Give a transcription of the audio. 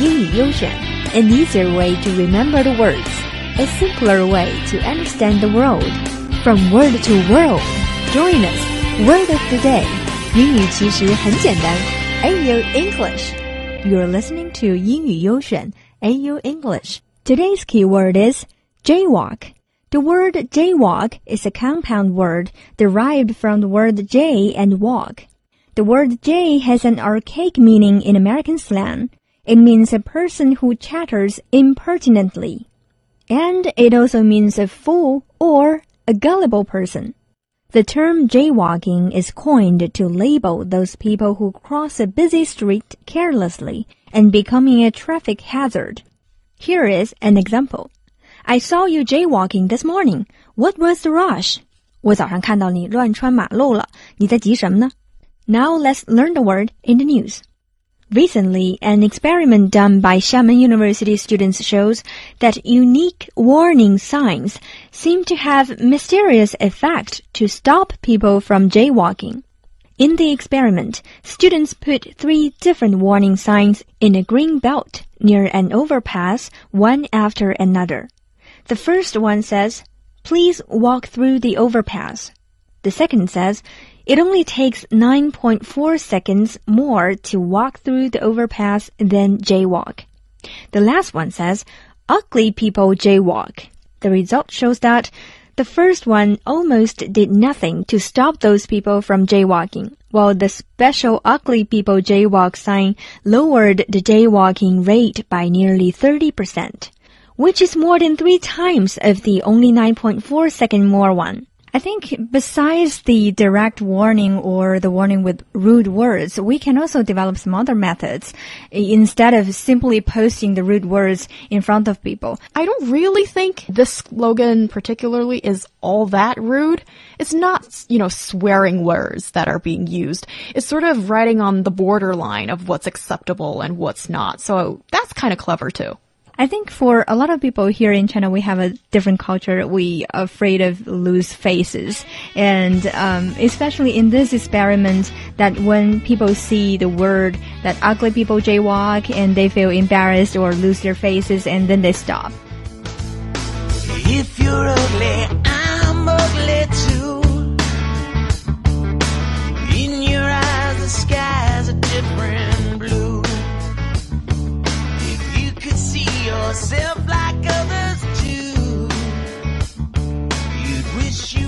英语优选，an easier way to remember the words, a simpler way to understand the world. From word to world, join us. Word of the day，英语其实很简单。AU English. You're listening to 英语优选 AU English. Today's keyword is jaywalk. The word jaywalk is a compound word derived from the word jay and walk. The word jay has an archaic meaning in American slang. It means a person who chatters impertinently. And it also means a fool or a gullible person. The term jaywalking is coined to label those people who cross a busy street carelessly and becoming a traffic hazard. Here is an example. I saw you jaywalking this morning. What was the rush? 我早上看到你乱穿马路了，你在急什么呢？now let's learn the word in the news. Recently, an experiment done by Xiamen University students shows that unique warning signs seem to have mysterious effect to stop people from jaywalking. In the experiment, students put three different warning signs in a green belt near an overpass, one after another. The first one says, please walk through the overpass. The second says, it only takes 9.4 seconds more to walk through the overpass than jaywalk. The last one says, ugly people jaywalk. The result shows that the first one almost did nothing to stop those people from jaywalking, while the special ugly people jaywalk sign lowered the jaywalking rate by nearly 30%, which is more than three times of the only 9.4 second more one. I think besides the direct warning or the warning with rude words, we can also develop some other methods instead of simply posting the rude words in front of people. I don't really think this slogan particularly is all that rude. It's not, you know, swearing words that are being used. It's sort of writing on the borderline of what's acceptable and what's not. So that's kind of clever too. I think for a lot of people here in China, we have a different culture. We are afraid of lose faces. And um, especially in this experiment, that when people see the word that ugly people jaywalk and they feel embarrassed or lose their faces and then they stop. If you're ugly, I'm ugly yourself like others do. You'd wish you